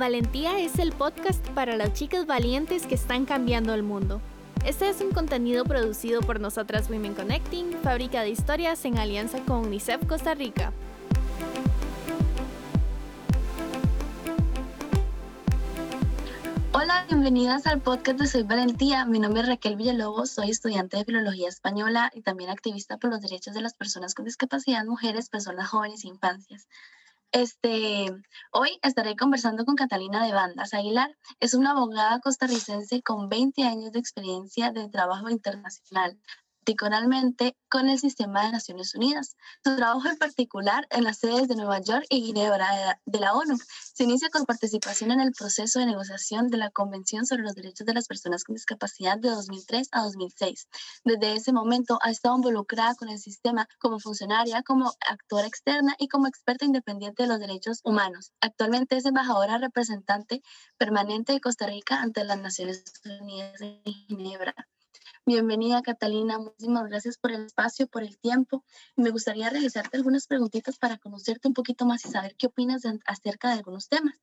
Valentía es el podcast para las chicas valientes que están cambiando el mundo. Este es un contenido producido por nosotras Women Connecting, fábrica de historias en alianza con UNICEF Costa Rica. Hola, bienvenidas al podcast de Soy Valentía. Mi nombre es Raquel Villalobos, soy estudiante de Filología Española y también activista por los derechos de las personas con discapacidad, mujeres, personas jóvenes e infancias. Este, hoy estaré conversando con Catalina de Bandas Aguilar. Es una abogada costarricense con 20 años de experiencia de trabajo internacional particularmente con el sistema de Naciones Unidas. Su trabajo en particular en las sedes de Nueva York y Ginebra de la ONU se inicia con participación en el proceso de negociación de la Convención sobre los Derechos de las Personas con Discapacidad de 2003 a 2006. Desde ese momento ha estado involucrada con el sistema como funcionaria, como actora externa y como experta independiente de los derechos humanos. Actualmente es embajadora representante permanente de Costa Rica ante las Naciones Unidas en Ginebra. Bienvenida Catalina, muchísimas gracias por el espacio, por el tiempo. Me gustaría realizarte algunas preguntitas para conocerte un poquito más y saber qué opinas acerca de algunos temas.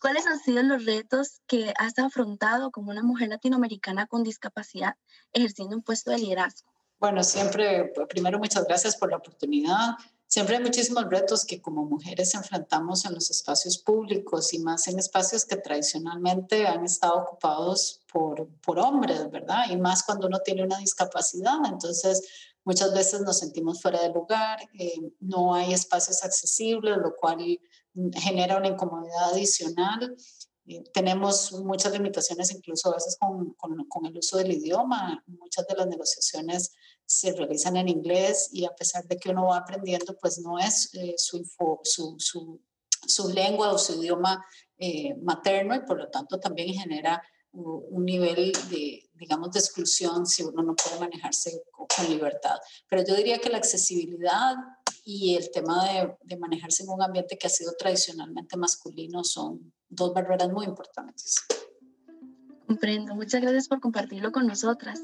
¿Cuáles han sido los retos que has afrontado como una mujer latinoamericana con discapacidad ejerciendo un puesto de liderazgo? Bueno, siempre, primero muchas gracias por la oportunidad. Siempre hay muchísimos retos que como mujeres enfrentamos en los espacios públicos y más en espacios que tradicionalmente han estado ocupados por, por hombres, ¿verdad? Y más cuando uno tiene una discapacidad. Entonces, muchas veces nos sentimos fuera de lugar, eh, no hay espacios accesibles, lo cual genera una incomodidad adicional. Eh, tenemos muchas limitaciones incluso a veces con, con, con, el uso del idioma. Muchas de las negociaciones se realizan en inglés y a pesar de que uno va aprendiendo, pues no es eh, su, su, su, su, lengua o su idioma eh, materno y por lo tanto también genera un nivel de, digamos, de exclusión si uno no puede manejarse con, libertad. Pero yo diría que la accesibilidad y el tema de, de manejarse en un ambiente que ha sido tradicionalmente masculino son dos barreras muy importantes. Comprendo. Muchas gracias por compartirlo con nosotras.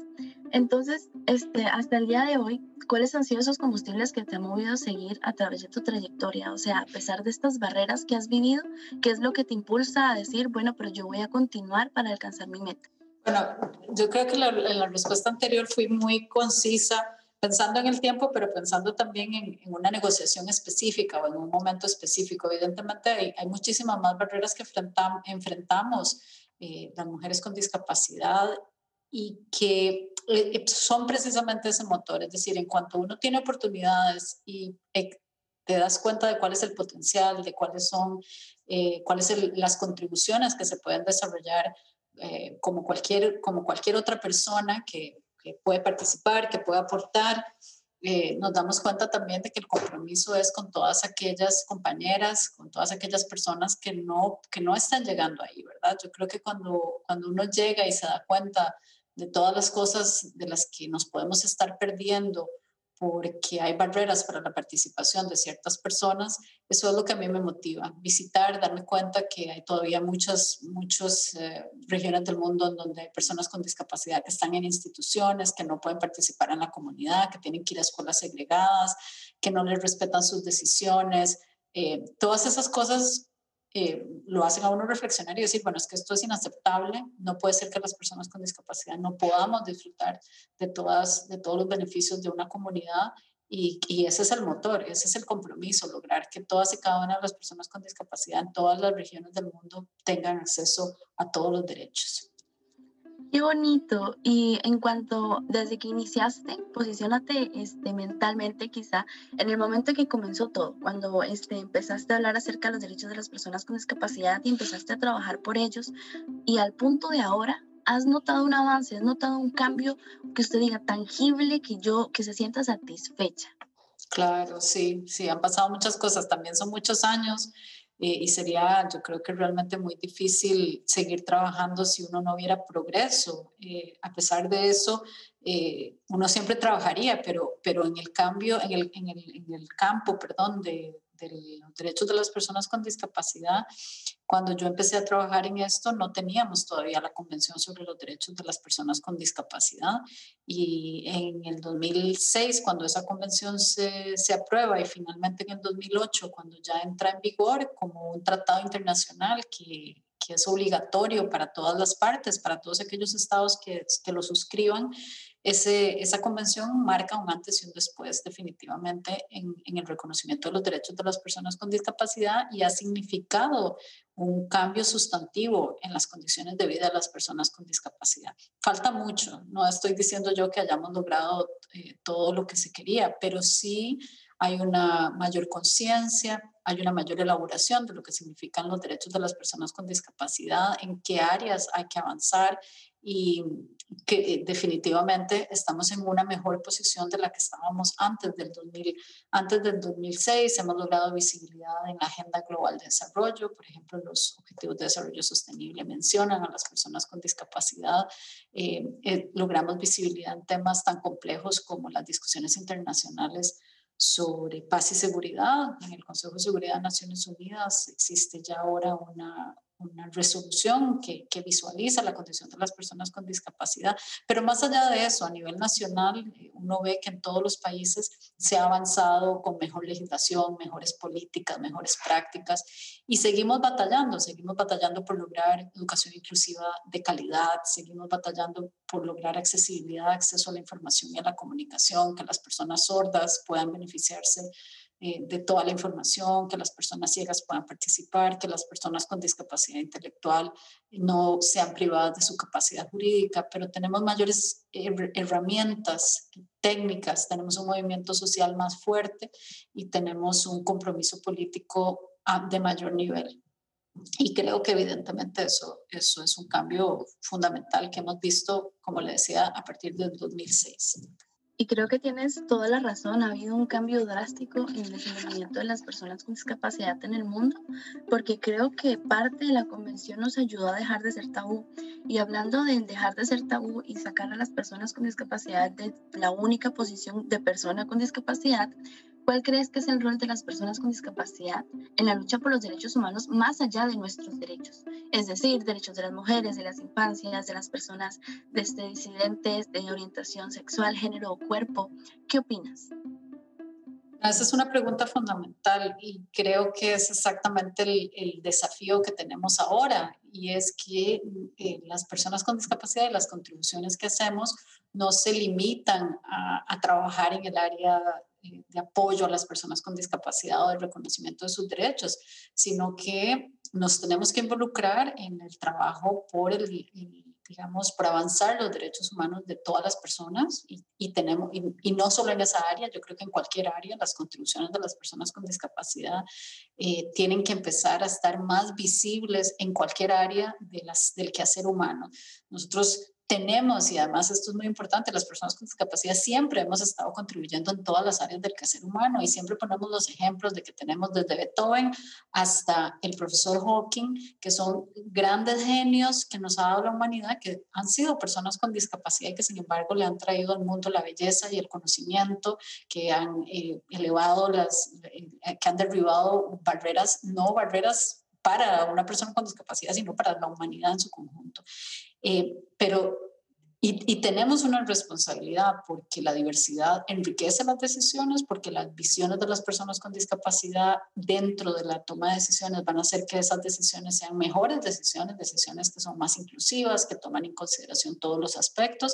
Entonces, este, hasta el día de hoy, ¿cuáles han sido esos combustibles que te han movido a seguir a través de tu trayectoria? O sea, a pesar de estas barreras que has vivido, ¿qué es lo que te impulsa a decir, bueno, pero yo voy a continuar para alcanzar mi meta? Bueno, yo creo que la, en la respuesta anterior fui muy concisa pensando en el tiempo, pero pensando también en, en, una negociación específica o en un momento específico. Evidentemente hay, hay muchísimas más barreras que enfrentam, enfrentamos eh, las mujeres con discapacidad y que eh, eh, son precisamente ese motor, es decir, en cuanto uno tiene oportunidades y te das cuenta de cuál es el potencial, de cuáles son, cuáles son las contribuciones que se pueden desarrollar como, cualquier, como cualquier otra persona que, que puede participar, que puede aportar, eh, nos damos cuenta también de que el compromiso es con todas aquellas compañeras, con todas aquellas personas que no, que no están llegando ahí, ¿verdad? Yo creo que cuando, cuando uno llega y se da cuenta de todas las cosas de las que nos podemos estar perdiendo porque hay barreras para la participación de ciertas personas, eso es lo que a mí me motiva, visitar, darme cuenta que hay todavía muchas, muchas eh, regiones del mundo en donde hay personas con discapacidad que están en instituciones, que no pueden participar en la comunidad, que tienen que ir a escuelas segregadas, que no les respetan sus decisiones. Eh, todas esas cosas eh, lo hacen a uno reflexionar y decir, bueno, es que esto es inaceptable, no puede ser que las personas con discapacidad no podamos disfrutar de, todas, de todos los beneficios de una comunidad y, y, ese es el motor, ese es el compromiso, lograr que todas y cada una de las personas con discapacidad en todas las regiones del mundo tengan acceso a todos los derechos. Qué bonito. Y en cuanto, desde que iniciaste, posicionate este, mentalmente quizá en el momento que comenzó todo, cuando este, empezaste a hablar acerca de los derechos de las personas con discapacidad y empezaste a trabajar por ellos. Y al punto de ahora, ¿has notado un avance? ¿Has notado un cambio que usted diga tangible, que yo, que se sienta satisfecha? Claro, sí, sí, han pasado muchas cosas, también son muchos años eh, y sería, yo creo que realmente muy difícil seguir trabajando si uno no viera progreso. Eh, a pesar de eso, eh, uno siempre trabajaría, pero, pero en el cambio, en el, en el, en el campo, perdón, de, de los derechos de las personas con discapacidad, cuando yo empecé a trabajar en esto no teníamos todavía la Convención sobre los Derechos de las Personas con Discapacidad. Y en el 2006, cuando esa convención se, se aprueba y finalmente en el 2008, cuando ya entra en vigor como un tratado internacional que, que es obligatorio para todas las partes, para todos aquellos estados que, que lo suscriban, ese, esa convención marca un antes y un después definitivamente en, el reconocimiento de los derechos de las personas con discapacidad y ha significado un cambio sustantivo en las condiciones de vida de las personas con discapacidad. Falta mucho, no estoy diciendo yo que hayamos logrado eh, todo lo que se quería, pero sí hay una mayor conciencia, hay una mayor elaboración de lo que significan los derechos de las personas con discapacidad, en qué áreas hay que avanzar y que eh, definitivamente estamos en una mejor posición de la que estábamos antes del, 2000, antes del 2006. Hemos logrado visibilidad en la Agenda Global de Desarrollo, por ejemplo, los Objetivos de Desarrollo Sostenible mencionan a las personas con discapacidad. Eh, eh, logramos visibilidad en temas tan complejos como las discusiones internacionales sobre paz y seguridad. En el Consejo de Seguridad de Naciones Unidas existe ya ahora una, una resolución que, visualiza la condición de las personas con discapacidad. Pero más allá de eso, a nivel nacional, eh, uno ve que en todos los países se ha avanzado con mejor legislación, mejores políticas, mejores prácticas y seguimos batallando, seguimos batallando por lograr educación inclusiva de calidad, seguimos batallando por lograr accesibilidad, acceso a la información y a la comunicación, que las personas sordas puedan beneficiarse eh, de toda la información, que las personas ciegas puedan participar, que las personas con discapacidad intelectual no sean privadas de su capacidad jurídica, pero tenemos mayores herramientas técnicas, tenemos un movimiento social más fuerte y tenemos un compromiso político de mayor nivel. Y creo que evidentemente eso, eso es un cambio fundamental que hemos visto, como le decía, a partir del 2006. Y creo que tienes toda la razón. Ha habido un cambio drástico en el desenvolvimiento de las personas con discapacidad en el mundo, porque creo que parte de la convención nos ayudó a dejar de ser tabú. Y hablando de dejar de ser tabú y sacar a las personas con discapacidad de la única posición de persona con discapacidad, ¿Cuál crees que es el rol de las personas con discapacidad en la lucha por los derechos humanos más allá de nuestros derechos? Es decir, derechos de las mujeres, de las infancias, de las personas desde disidentes, de orientación sexual, género o cuerpo. ¿Qué opinas? Esa es una pregunta fundamental y creo que es exactamente el, desafío que tenemos ahora y es que eh, las personas con discapacidad y las contribuciones que hacemos no se limitan a, a trabajar en el área de apoyo a las personas con discapacidad o de reconocimiento de sus derechos, sino que nos tenemos que involucrar en el trabajo por el, digamos, por avanzar los derechos humanos de todas las personas y, y tenemos, y, no solo en esa área, yo creo que en cualquier área las contribuciones de las personas con discapacidad eh, tienen que empezar a estar más visibles en cualquier área de las, del quehacer humano. Nosotros tenemos, y además esto es muy importante, las personas con discapacidad siempre hemos estado contribuyendo en todas las áreas del quehacer humano y siempre ponemos los ejemplos de que tenemos desde Beethoven hasta el profesor Hawking, que son grandes genios que nos ha dado la humanidad, que han sido personas con discapacidad y que sin embargo le han traído al mundo la belleza y el conocimiento, que han eh, elevado las, eh, que han derribado barreras, no barreras para una persona con discapacidad, sino para la humanidad en su conjunto. Eh, pero, y, y, tenemos una responsabilidad porque la diversidad enriquece las decisiones, porque las visiones de las personas con discapacidad dentro de la toma de decisiones van a hacer que esas decisiones sean mejores decisiones, decisiones que son más inclusivas, que toman en consideración todos los aspectos.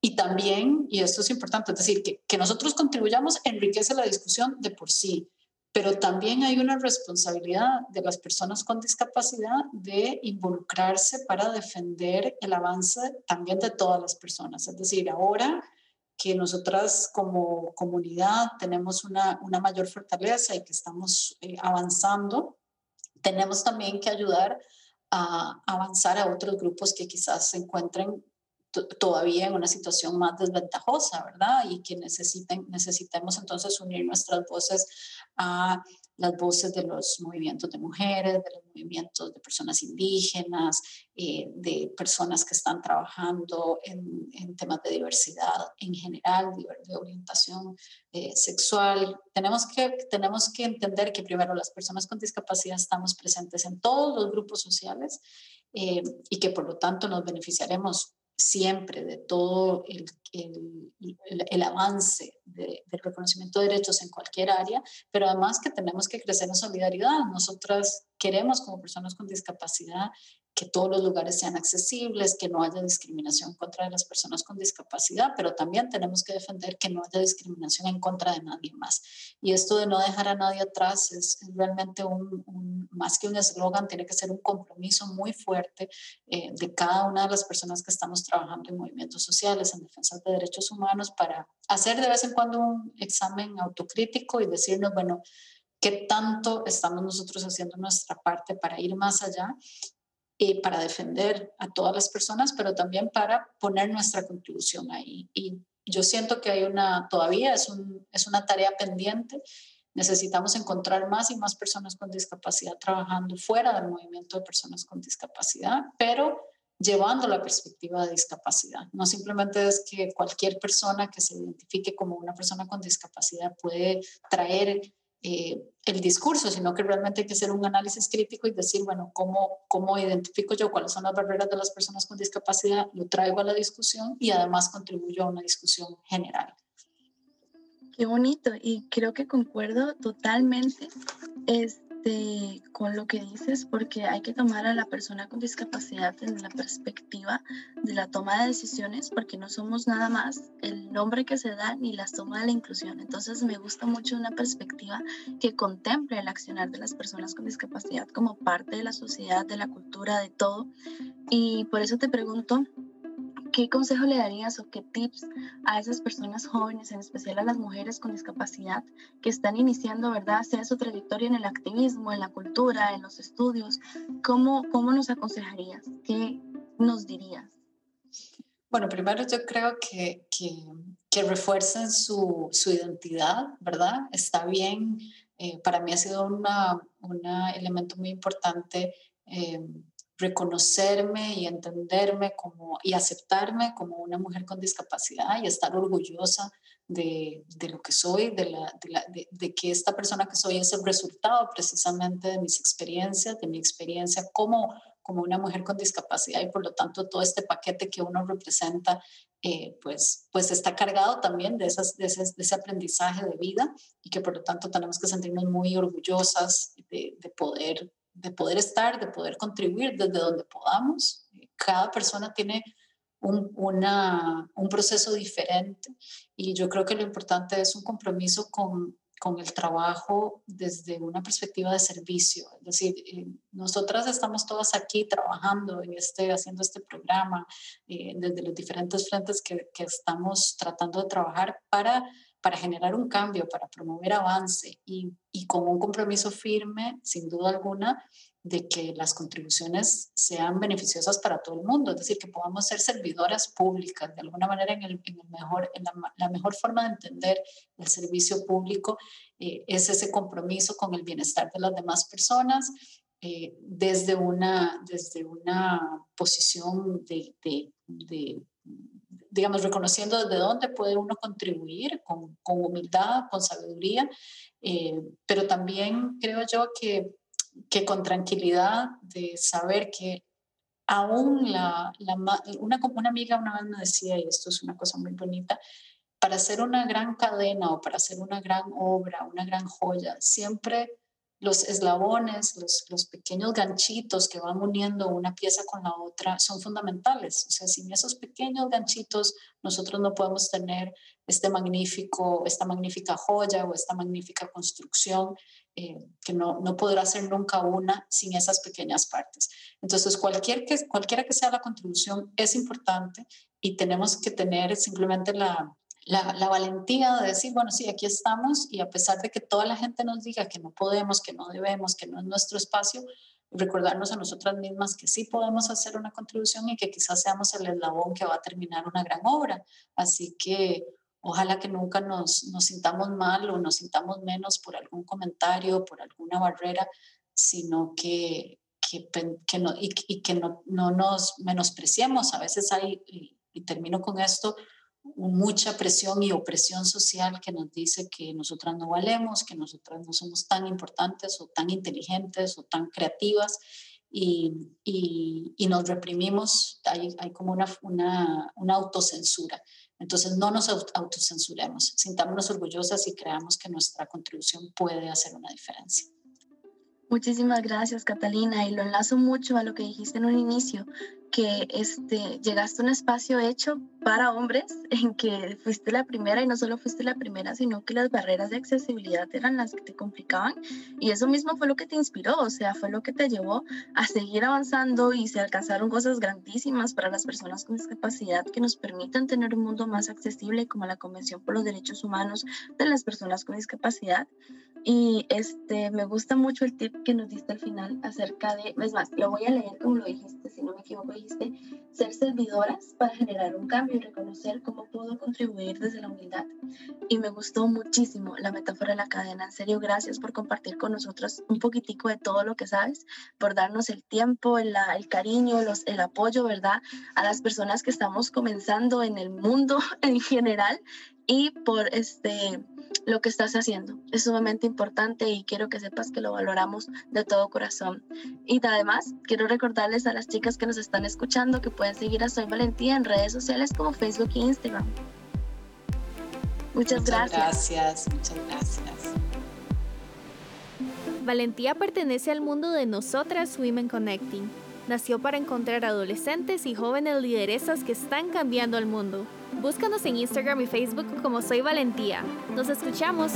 Y también, y esto es importante, es decir, que, que nosotros contribuyamos enriquece la discusión de por sí pero también hay una responsabilidad de las personas con discapacidad de involucrarse para defender el avance también de todas las personas. Es decir, ahora que nosotras como comunidad tenemos una, una mayor fortaleza y que estamos eh, avanzando, tenemos también que ayudar a avanzar a otros grupos que quizás se encuentren todavía en una situación más desventajosa, ¿verdad? Y que necesiten, necesitemos entonces unir nuestras voces a las voces de los movimientos de mujeres, de los movimientos de personas indígenas, eh, de personas que están trabajando en, temas de diversidad en general, de orientación eh, sexual. Tenemos que, tenemos que entender que primero las personas con discapacidad estamos presentes en todos los grupos sociales eh, y que por lo tanto nos beneficiaremos siempre de todo el, el, avance de, del reconocimiento de derechos en cualquier área, pero además que tenemos que crecer en solidaridad. Nosotras queremos como personas con discapacidad que todos los lugares sean accesibles, que no haya discriminación contra las personas con discapacidad, pero también tenemos que defender que no haya discriminación en contra de nadie más. Y esto de no dejar a nadie atrás es, realmente un, más que un eslogan, tiene que ser un compromiso muy fuerte eh, de cada una de las personas que estamos trabajando en movimientos sociales, en defensa de derechos humanos, para hacer de vez en cuando un examen autocrítico y decirnos, bueno, qué tanto estamos nosotros haciendo nuestra parte para ir más allá y para defender a todas las personas, pero también para poner nuestra contribución ahí. Y yo siento que hay una, todavía es, un, es una tarea pendiente. Necesitamos encontrar más y más personas con discapacidad trabajando fuera del movimiento de personas con discapacidad, pero llevando la perspectiva de discapacidad. No simplemente es que cualquier persona que se identifique como una persona con discapacidad puede traer eh, el discurso, sino que realmente hay que hacer un análisis crítico y decir, bueno, ¿cómo, ¿cómo identifico yo cuáles son las barreras de las personas con discapacidad? Lo traigo a la discusión y además contribuyo a una discusión general. Qué bonito y creo que concuerdo totalmente. Con lo que dices porque hay que tomar a la persona con discapacidad en la perspectiva de la toma de decisiones porque no somos nada más el nombre que se da ni la suma de la inclusión. Entonces me gusta mucho una perspectiva que contemple el accionar de las personas con discapacidad como parte de la sociedad, de la cultura, de todo. Y por eso te pregunto, ¿Qué consejo le darías o qué tips a esas personas jóvenes, en especial a las mujeres con discapacidad, que están iniciando, ¿verdad?, sea su trayectoria en el activismo, en la cultura, en los estudios. ¿Cómo, cómo nos aconsejarías? ¿Qué nos dirías? Bueno, primero yo creo que, que, que refuercen su, su, identidad, ¿verdad? Está bien, eh, para mí ha sido un una elemento muy importante eh, reconocerme y entenderme como, y aceptarme como una mujer con discapacidad y estar orgullosa de, de lo que soy, de, la, de, que esta persona que soy es el resultado precisamente de mis experiencias, de mi experiencia como, como una mujer con discapacidad y por lo tanto todo este paquete que uno representa eh, pues, pues está cargado también de, esas, de, ese, de ese aprendizaje de vida y que por lo tanto tenemos que sentirnos muy orgullosas de poder de poder estar, de poder contribuir desde donde podamos. Cada persona tiene un, un proceso diferente y yo creo que lo importante es un compromiso con, con el trabajo desde una perspectiva de servicio. Es decir, eh, nosotras estamos todas aquí trabajando en este, haciendo este programa eh, desde los diferentes frentes que, que, estamos tratando de trabajar para para generar un cambio, para promover avance y, y con un compromiso firme, sin duda alguna, de que las contribuciones sean beneficiosas para todo el mundo, es decir, que podamos ser servidoras públicas, de alguna manera en, el, mejor, en la, mejor forma de entender el servicio público eh, es ese compromiso con el bienestar de las demás personas eh, desde, una, desde una posición de, de digamos, reconociendo desde dónde puede uno contribuir con, con humildad, con sabiduría, eh, pero también creo yo que, que con tranquilidad de saber que aún la, la, una, una amiga una vez me decía, y esto es una cosa muy bonita, para hacer una gran cadena o para hacer una gran obra, una gran joya, siempre los eslabones, los, pequeños ganchitos que van uniendo una pieza con la otra son fundamentales. O sea, sin esos pequeños ganchitos nosotros no podemos tener este magnífico, esta magnífica joya o esta magnífica construcción eh, que no, no podrá ser nunca una sin esas pequeñas partes. Entonces, cualquier que, cualquiera que sea la contribución es importante y tenemos que tener simplemente la, la, valentía de decir, bueno, sí, aquí estamos y a pesar de que toda la gente nos diga que no podemos, que no debemos, que no es nuestro espacio, recordarnos a nosotras mismas que sí podemos hacer una contribución y que quizás seamos el eslabón que va a terminar una gran obra. Así que ojalá que nunca nos, sintamos mal o nos sintamos menos por algún comentario, por alguna barrera, sino que, que, no, y, que no, no, nos menospreciemos. A veces hay, y termino con esto, mucha presión y opresión social que nos dice que nosotras no valemos, que nosotras no somos tan importantes o tan inteligentes o tan creativas y, y, y nos reprimimos, hay, hay como una, una, una, autocensura. Entonces no nos autocensuremos, sintámonos orgullosas y creamos que nuestra contribución puede hacer una diferencia. Muchísimas gracias, Catalina, y lo enlazo mucho a lo que dijiste en un inicio, que este, llegaste a un espacio hecho para hombres en que fuiste la primera y no solo fuiste la primera, sino que las barreras de accesibilidad eran las que te complicaban y eso mismo fue lo que te inspiró, o sea, fue lo que te llevó a seguir avanzando y se alcanzaron cosas grandísimas para las personas con discapacidad que nos permitan tener un mundo más accesible como la Convención por los Derechos Humanos de las Personas con Discapacidad. Y este, me gusta mucho el tip que nos diste al final acerca de, es más, lo voy a leer como lo dijiste, si no me equivoco, ser servidoras para generar un cambio y reconocer cómo puedo contribuir desde la humildad. Y me gustó muchísimo la metáfora de la cadena. En serio, gracias por compartir con nosotros un poquitico de todo lo que sabes, por darnos el tiempo, el, cariño, el apoyo, ¿verdad? A las personas que estamos comenzando en el mundo en general y por este lo que estás haciendo. Es sumamente importante y quiero que sepas que lo valoramos de todo corazón. Y además, quiero recordarles a las chicas que nos están escuchando que pueden seguir a Soy Valentía en redes sociales como Facebook e Instagram. Muchas, muchas gracias. Muchas gracias. Valentía pertenece al mundo de nosotras Women Connecting. Nació para encontrar adolescentes y jóvenes lideresas que están cambiando el mundo. Búscanos en Instagram y Facebook como Soy Valentía. Nos escuchamos.